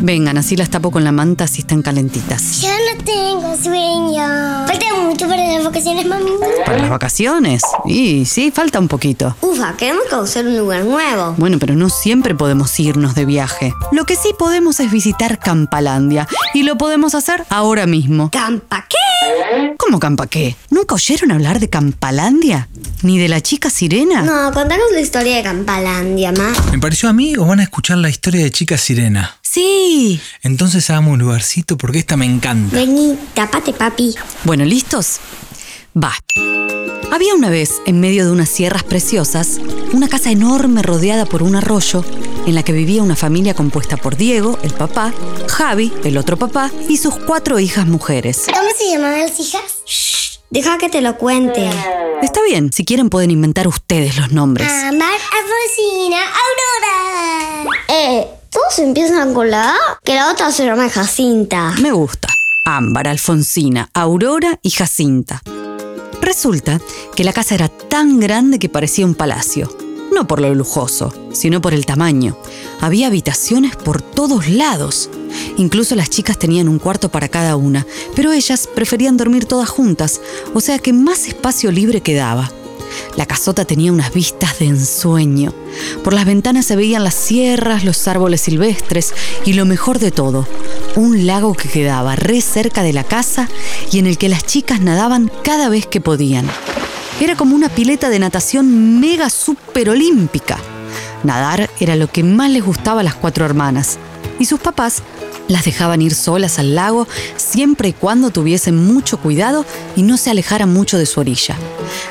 Vengan, así las tapo con la manta si están calentitas. Ya no tengo sueño. Falta mucho para las vacaciones, mami. ¿Para las vacaciones? Y sí, falta un poquito. Ufa, queremos conocer un lugar nuevo. Bueno, pero no siempre podemos irnos de viaje. Lo que sí podemos es visitar Campalandia. Y lo podemos hacer ahora mismo. ¿Campa qué? ¿Cómo Campa qué? ¿Nunca oyeron hablar de Campalandia? ¿Ni de la chica sirena? No, contanos la historia de Campalandia, ma. ¿Me pareció a mí o van a escuchar la historia de Chica Sirena? Sí. Entonces hagamos un lugarcito porque esta me encanta. Vení, tapate, papi. Bueno, ¿listos? Va. Había una vez, en medio de unas sierras preciosas, una casa enorme rodeada por un arroyo, en la que vivía una familia compuesta por Diego, el papá, Javi, el otro papá, y sus cuatro hijas mujeres. ¿Cómo se llamaban las hijas? Deja que te lo cuente. Está bien, si quieren pueden inventar ustedes los nombres. Amar, Alfonsina, Aurora. Eh, todos empiezan con la A, que la otra se llama Jacinta. Me gusta. Ámbar, Alfonsina, Aurora y Jacinta. Resulta que la casa era tan grande que parecía un palacio. No por lo lujoso, sino por el tamaño. Había habitaciones por todos lados. Incluso las chicas tenían un cuarto para cada una, pero ellas preferían dormir todas juntas, o sea que más espacio libre quedaba. La casota tenía unas vistas de ensueño. Por las ventanas se veían las sierras, los árboles silvestres y lo mejor de todo, un lago que quedaba re cerca de la casa y en el que las chicas nadaban cada vez que podían. Era como una pileta de natación mega super olímpica. Nadar era lo que más les gustaba a las cuatro hermanas. Y sus papás las dejaban ir solas al lago siempre y cuando tuviesen mucho cuidado y no se alejaran mucho de su orilla.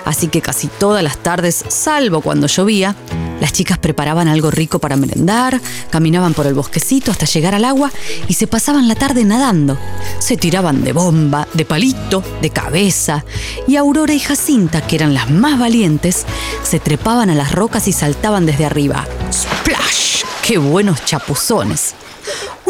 Así que casi todas las tardes, salvo cuando llovía, las chicas preparaban algo rico para merendar, caminaban por el bosquecito hasta llegar al agua y se pasaban la tarde nadando. Se tiraban de bomba, de palito, de cabeza. Y Aurora y Jacinta, que eran las más valientes, se trepaban a las rocas y saltaban desde arriba. ¡Splash! ¡Qué buenos chapuzones!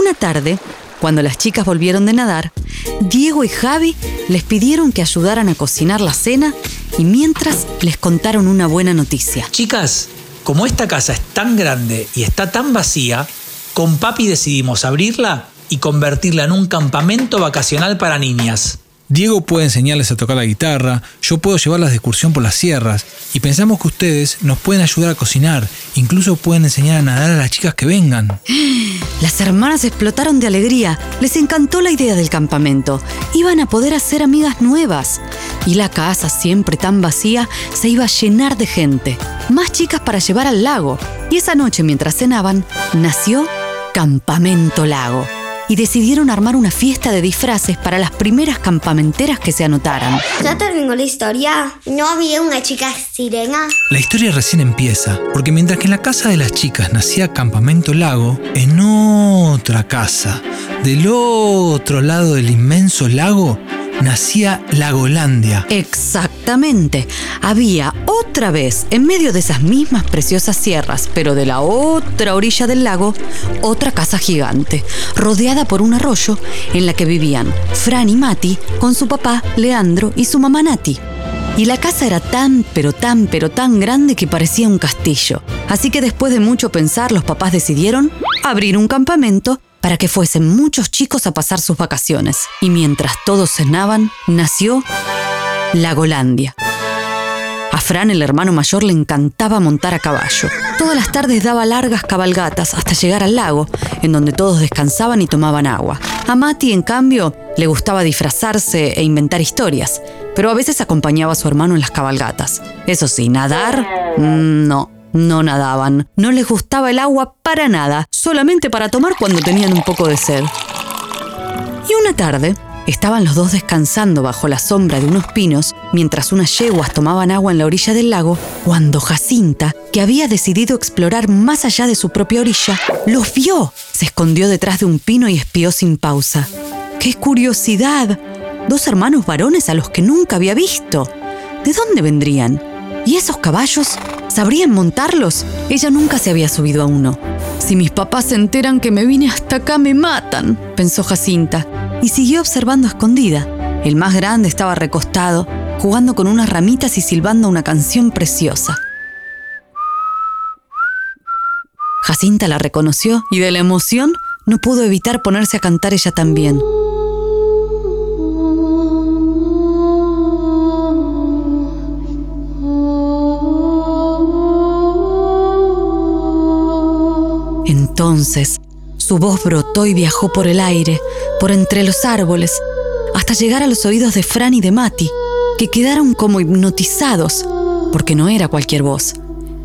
Una tarde, cuando las chicas volvieron de nadar, Diego y Javi les pidieron que ayudaran a cocinar la cena y mientras les contaron una buena noticia. Chicas, como esta casa es tan grande y está tan vacía, con papi decidimos abrirla y convertirla en un campamento vacacional para niñas. Diego puede enseñarles a tocar la guitarra, yo puedo llevarlas de excursión por las sierras y pensamos que ustedes nos pueden ayudar a cocinar, incluso pueden enseñar a nadar a las chicas que vengan. Las hermanas explotaron de alegría, les encantó la idea del campamento, iban a poder hacer amigas nuevas y la casa, siempre tan vacía, se iba a llenar de gente, más chicas para llevar al lago. Y esa noche mientras cenaban, nació Campamento Lago y decidieron armar una fiesta de disfraces para las primeras campamenteras que se anotaran. ¿Ya terminó la historia? ¿No había una chica sirena? La historia recién empieza, porque mientras que en la casa de las chicas nacía Campamento Lago, en otra casa, del otro lado del inmenso lago, nacía Lagolandia. Exactamente. Había otra vez, en medio de esas mismas preciosas sierras, pero de la otra orilla del lago, otra casa gigante, rodeada por un arroyo en la que vivían Fran y Mati con su papá Leandro y su mamá Nati. Y la casa era tan, pero tan, pero tan grande que parecía un castillo. Así que después de mucho pensar, los papás decidieron abrir un campamento para que fuesen muchos chicos a pasar sus vacaciones. Y mientras todos cenaban, nació Lagolandia. A Fran, el hermano mayor, le encantaba montar a caballo. Todas las tardes daba largas cabalgatas hasta llegar al lago, en donde todos descansaban y tomaban agua. A Mati, en cambio, le gustaba disfrazarse e inventar historias, pero a veces acompañaba a su hermano en las cabalgatas. Eso sí, nadar, mm, no. No nadaban, no les gustaba el agua para nada, solamente para tomar cuando tenían un poco de sed. Y una tarde, estaban los dos descansando bajo la sombra de unos pinos mientras unas yeguas tomaban agua en la orilla del lago, cuando Jacinta, que había decidido explorar más allá de su propia orilla, los vio. Se escondió detrás de un pino y espió sin pausa. ¡Qué curiosidad! Dos hermanos varones a los que nunca había visto. ¿De dónde vendrían? ¿Y esos caballos? ¿Sabrían montarlos? Ella nunca se había subido a uno. Si mis papás se enteran que me vine hasta acá, me matan, pensó Jacinta, y siguió observando escondida. El más grande estaba recostado, jugando con unas ramitas y silbando una canción preciosa. Jacinta la reconoció y de la emoción no pudo evitar ponerse a cantar ella también. Entonces, su voz brotó y viajó por el aire, por entre los árboles, hasta llegar a los oídos de Fran y de Mati, que quedaron como hipnotizados, porque no era cualquier voz,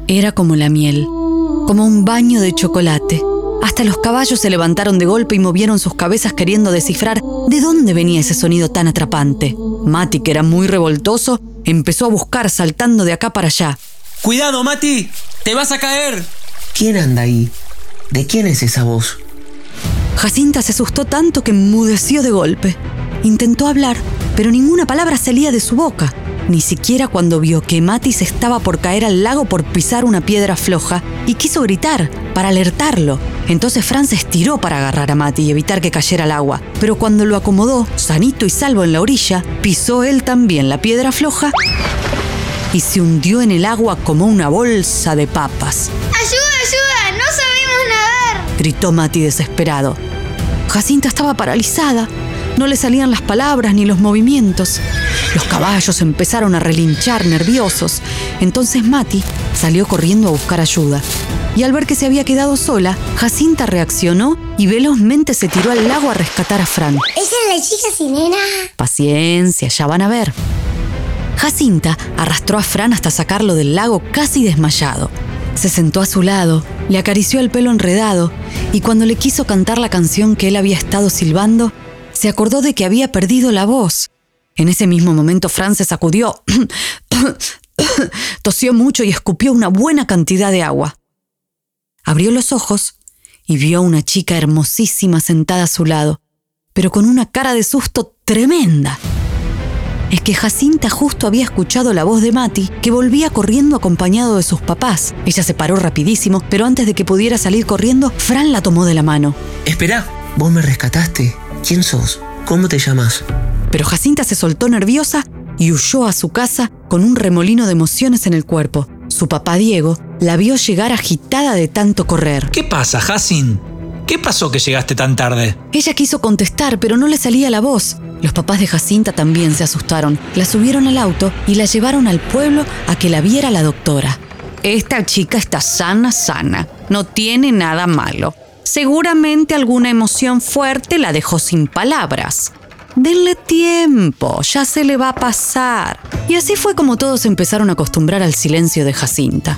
era como la miel, como un baño de chocolate. Hasta los caballos se levantaron de golpe y movieron sus cabezas queriendo descifrar de dónde venía ese sonido tan atrapante. Mati, que era muy revoltoso, empezó a buscar saltando de acá para allá. ¡Cuidado, Mati! ¡Te vas a caer! ¿Quién anda ahí? ¿De quién es esa voz? Jacinta se asustó tanto que enmudeció de golpe. Intentó hablar, pero ninguna palabra salía de su boca, ni siquiera cuando vio que Mati se estaba por caer al lago por pisar una piedra floja y quiso gritar para alertarlo. Entonces Fran se estiró para agarrar a Mati y evitar que cayera al agua, pero cuando lo acomodó, sanito y salvo en la orilla, pisó él también la piedra floja y se hundió en el agua como una bolsa de papas. Gritó Mati desesperado. Jacinta estaba paralizada. No le salían las palabras ni los movimientos. Los caballos empezaron a relinchar nerviosos. Entonces Mati salió corriendo a buscar ayuda. Y al ver que se había quedado sola, Jacinta reaccionó y velozmente se tiró al lago a rescatar a Fran. ¿Esa es la chica sirena? Paciencia, ya van a ver. Jacinta arrastró a Fran hasta sacarlo del lago casi desmayado. Se sentó a su lado, le acarició el pelo enredado y cuando le quiso cantar la canción que él había estado silbando, se acordó de que había perdido la voz. En ese mismo momento Fran se sacudió, tosió mucho y escupió una buena cantidad de agua. Abrió los ojos y vio a una chica hermosísima sentada a su lado, pero con una cara de susto tremenda es que Jacinta justo había escuchado la voz de Mati, que volvía corriendo acompañado de sus papás. Ella se paró rapidísimo, pero antes de que pudiera salir corriendo, Fran la tomó de la mano. Espera, ¿vos me rescataste? ¿Quién sos? ¿Cómo te llamas? Pero Jacinta se soltó nerviosa y huyó a su casa con un remolino de emociones en el cuerpo. Su papá Diego la vio llegar agitada de tanto correr. ¿Qué pasa, Jacin? ¿Qué pasó que llegaste tan tarde? Ella quiso contestar, pero no le salía la voz. Los papás de Jacinta también se asustaron. La subieron al auto y la llevaron al pueblo a que la viera la doctora. Esta chica está sana, sana. No tiene nada malo. Seguramente alguna emoción fuerte la dejó sin palabras. Denle tiempo, ya se le va a pasar. Y así fue como todos empezaron a acostumbrar al silencio de Jacinta,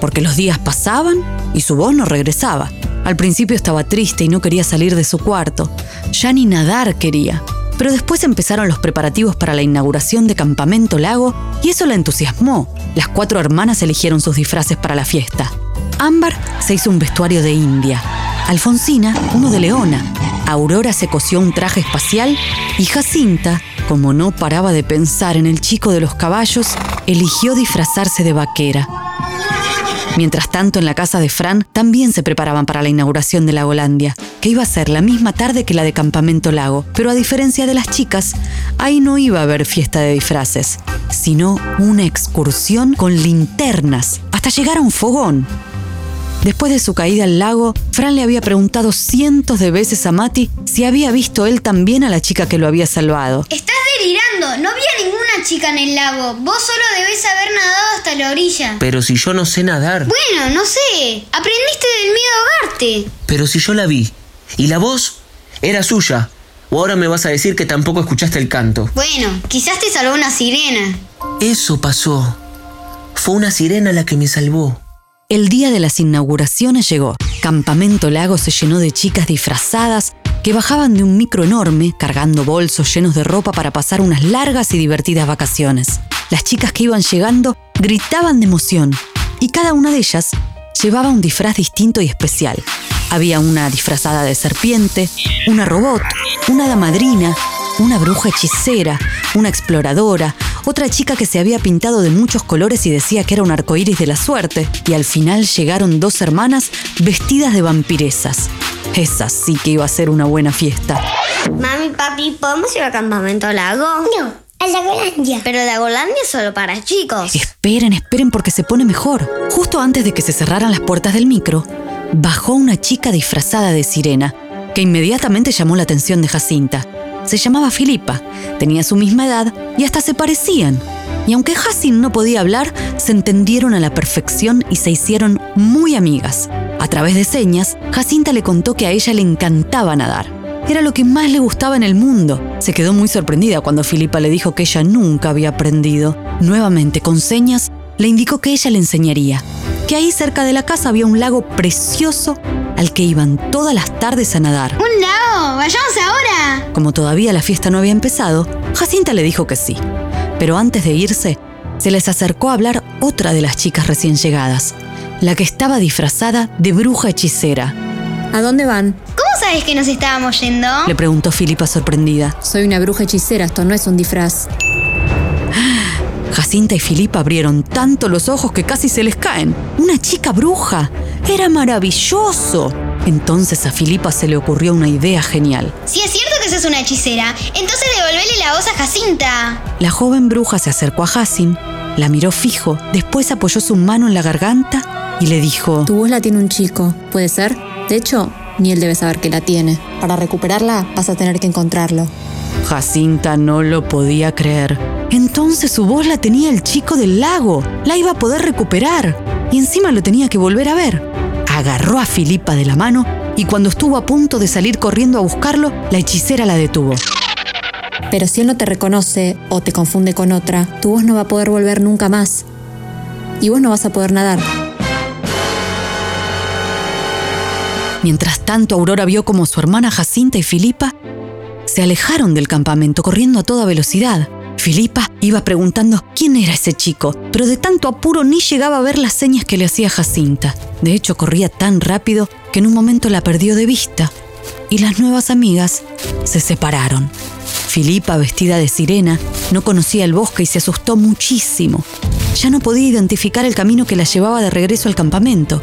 porque los días pasaban y su voz no regresaba. Al principio estaba triste y no quería salir de su cuarto. Ya ni nadar quería. Pero después empezaron los preparativos para la inauguración de Campamento Lago y eso la entusiasmó. Las cuatro hermanas eligieron sus disfraces para la fiesta. Ámbar se hizo un vestuario de India, Alfonsina uno de leona, Aurora se cosió un traje espacial y Jacinta, como no paraba de pensar en el chico de los caballos, eligió disfrazarse de vaquera. Mientras tanto, en la casa de Fran también se preparaban para la inauguración de Lagolandia, que iba a ser la misma tarde que la de Campamento Lago. Pero a diferencia de las chicas, ahí no iba a haber fiesta de disfraces, sino una excursión con linternas, hasta llegar a un fogón. Después de su caída al lago, Fran le había preguntado cientos de veces a Mati si había visto él también a la chica que lo había salvado. Estás delirando. No había ninguna chica en el lago. Vos solo debés haber nadado hasta la orilla. Pero si yo no sé nadar. Bueno, no sé. Aprendiste del miedo a ahogarte. Pero si yo la vi. Y la voz era suya. O ahora me vas a decir que tampoco escuchaste el canto. Bueno, quizás te salvó una sirena. Eso pasó. Fue una sirena la que me salvó. El día de las inauguraciones llegó. Campamento Lago se llenó de chicas disfrazadas que bajaban de un micro enorme cargando bolsos llenos de ropa para pasar unas largas y divertidas vacaciones. Las chicas que iban llegando gritaban de emoción y cada una de ellas llevaba un disfraz distinto y especial. Había una disfrazada de serpiente, una robot, una damadrina, una bruja hechicera, una exploradora, otra chica que se había pintado de muchos colores y decía que era un arcoíris de la suerte, y al final llegaron dos hermanas vestidas de vampiresas. Esa sí que iba a ser una buena fiesta. Mami, papi, ¿podemos ir al campamento lago? No, a Lagolandia. Pero Lagolandia es solo para chicos. Esperen, esperen porque se pone mejor. Justo antes de que se cerraran las puertas del micro, bajó una chica disfrazada de sirena que inmediatamente llamó la atención de Jacinta. Se llamaba Filipa, tenía su misma edad y hasta se parecían. Y aunque Jacin no podía hablar, se entendieron a la perfección y se hicieron muy amigas. A través de señas, Jacinta le contó que a ella le encantaba nadar. Era lo que más le gustaba en el mundo. Se quedó muy sorprendida cuando Filipa le dijo que ella nunca había aprendido. Nuevamente, con señas, le indicó que ella le enseñaría. Que ahí cerca de la casa había un lago precioso al que iban todas las tardes a nadar. ¡Un lago! ¡Vayamos ahora! Como todavía la fiesta no había empezado, Jacinta le dijo que sí. Pero antes de irse, se les acercó a hablar otra de las chicas recién llegadas, la que estaba disfrazada de bruja hechicera. ¿A dónde van? ¿Cómo sabes que nos estábamos yendo? Le preguntó Filipa sorprendida. Soy una bruja hechicera, esto no es un disfraz. Jacinta y Filipa abrieron tanto los ojos que casi se les caen. Una chica bruja. Era maravilloso. Entonces a Filipa se le ocurrió una idea genial. Si es cierto que sos una hechicera, entonces devolvele la voz a Jacinta. La joven bruja se acercó a Jacin, la miró fijo, después apoyó su mano en la garganta y le dijo... Tu voz la tiene un chico, ¿puede ser? De hecho, ni él debe saber que la tiene. Para recuperarla vas a tener que encontrarlo. Jacinta no lo podía creer. Entonces su voz la tenía el chico del lago. La iba a poder recuperar. Y encima lo tenía que volver a ver. Agarró a Filipa de la mano y cuando estuvo a punto de salir corriendo a buscarlo, la hechicera la detuvo. Pero si él no te reconoce o te confunde con otra, tu voz no va a poder volver nunca más. Y vos no vas a poder nadar. Mientras tanto, Aurora vio como su hermana Jacinta y Filipa se alejaron del campamento corriendo a toda velocidad. Filipa iba preguntando quién era ese chico, pero de tanto apuro ni llegaba a ver las señas que le hacía Jacinta. De hecho, corría tan rápido que en un momento la perdió de vista y las nuevas amigas se separaron. Filipa, vestida de sirena, no conocía el bosque y se asustó muchísimo. Ya no podía identificar el camino que la llevaba de regreso al campamento.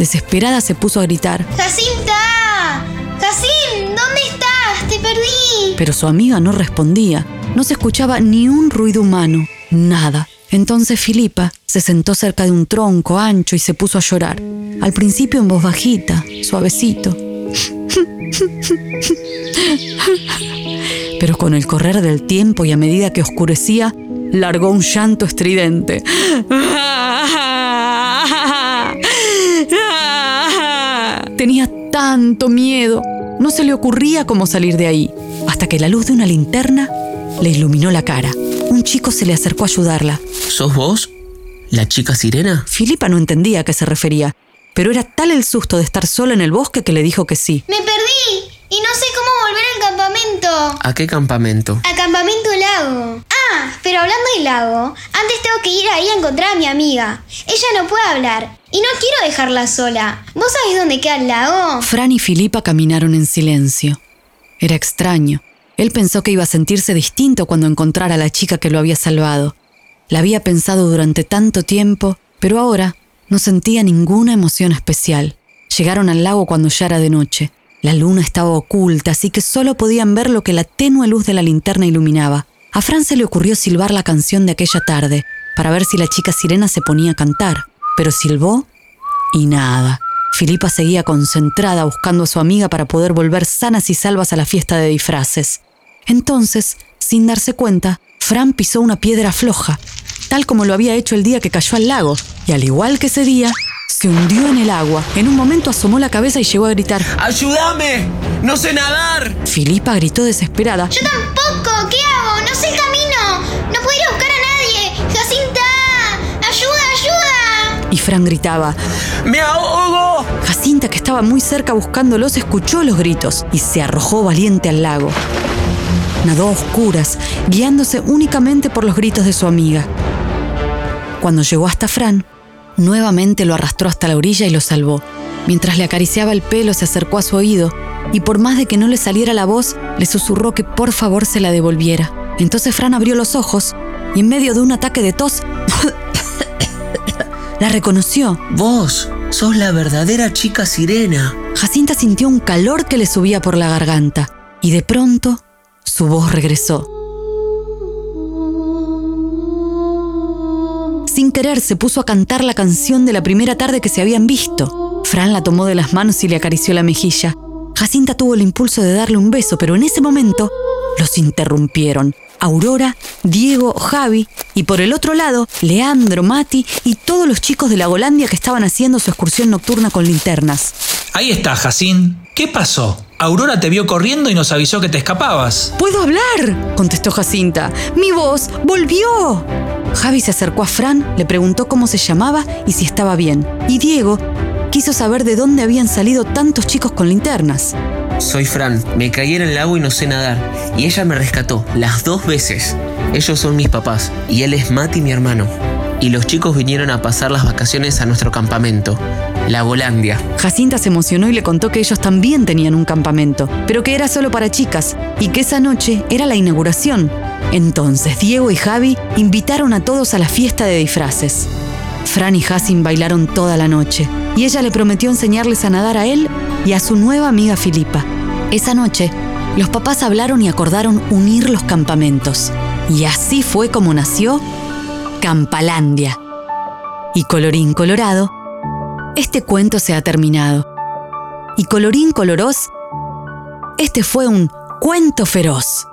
Desesperada se puso a gritar. ¡Jacinta! ¡Jacin! ¿Dónde estás? ¡Te perdí! Pero su amiga no respondía. No se escuchaba ni un ruido humano. Nada. Entonces Filipa se sentó cerca de un tronco ancho y se puso a llorar. Al principio en voz bajita, suavecito. Pero con el correr del tiempo y a medida que oscurecía, largó un llanto estridente. Tenía tanto miedo. No se le ocurría cómo salir de ahí, hasta que la luz de una linterna le iluminó la cara. Un chico se le acercó a ayudarla. ¿Sos vos? ¿La chica sirena? Filipa no entendía a qué se refería, pero era tal el susto de estar sola en el bosque que le dijo que sí. ¡Me perdí! Y no sé cómo volver al campamento. ¿A qué campamento? Al campamento lago. Ah, pero hablando del lago, antes tengo que ir ahí a encontrar a mi amiga. Ella no puede hablar. Y no quiero dejarla sola. ¿Vos sabés dónde queda el lago? Fran y Filipa caminaron en silencio. Era extraño. Él pensó que iba a sentirse distinto cuando encontrara a la chica que lo había salvado. La había pensado durante tanto tiempo, pero ahora no sentía ninguna emoción especial. Llegaron al lago cuando ya era de noche. La luna estaba oculta, así que solo podían ver lo que la tenue luz de la linterna iluminaba. A Fran se le ocurrió silbar la canción de aquella tarde, para ver si la chica sirena se ponía a cantar, pero silbó y nada. Filipa seguía concentrada buscando a su amiga para poder volver sanas y salvas a la fiesta de disfraces. Entonces, sin darse cuenta, Fran pisó una piedra floja, tal como lo había hecho el día que cayó al lago, y al igual que ese día, se hundió en el agua. En un momento asomó la cabeza y llegó a gritar. ¡Ayúdame! ¡No sé nadar! Filipa gritó desesperada. Yo tampoco. ¿Qué hago? No sé el camino. No puedo ir a buscar a nadie. Jacinta, ayuda, ayuda. Y Fran gritaba. ¡Me ahogo! Jacinta, que estaba muy cerca buscándolos, escuchó los gritos y se arrojó valiente al lago. Nadó a oscuras, guiándose únicamente por los gritos de su amiga. Cuando llegó hasta Fran, nuevamente lo arrastró hasta la orilla y lo salvó. Mientras le acariciaba el pelo, se acercó a su oído y por más de que no le saliera la voz, le susurró que por favor se la devolviera. Entonces Fran abrió los ojos y en medio de un ataque de tos, la reconoció. Vos sos la verdadera chica sirena. Jacinta sintió un calor que le subía por la garganta y de pronto su voz regresó. Sin querer se puso a cantar la canción de la primera tarde que se habían visto. Fran la tomó de las manos y le acarició la mejilla. Jacinta tuvo el impulso de darle un beso, pero en ese momento los interrumpieron. Aurora, Diego, Javi y por el otro lado, Leandro, Mati y todos los chicos de la Golandia que estaban haciendo su excursión nocturna con linternas. Ahí está, Jacín. ¿Qué pasó? Aurora te vio corriendo y nos avisó que te escapabas. ¿Puedo hablar? contestó Jacinta. Mi voz volvió. Javi se acercó a Fran, le preguntó cómo se llamaba y si estaba bien. Y Diego quiso saber de dónde habían salido tantos chicos con linternas. Soy Fran, me caí en el lago y no sé nadar. Y ella me rescató, las dos veces. Ellos son mis papás, y él es Mati, mi hermano. Y los chicos vinieron a pasar las vacaciones a nuestro campamento, la Golandia. Jacinta se emocionó y le contó que ellos también tenían un campamento, pero que era solo para chicas, y que esa noche era la inauguración. Entonces Diego y Javi invitaron a todos a la fiesta de disfraces. Fran y Jacin bailaron toda la noche, y ella le prometió enseñarles a nadar a él y a su nueva amiga Filipa. Esa noche, los papás hablaron y acordaron unir los campamentos. Y así fue como nació Campalandia. Y colorín colorado, este cuento se ha terminado. Y colorín coloros, este fue un cuento feroz.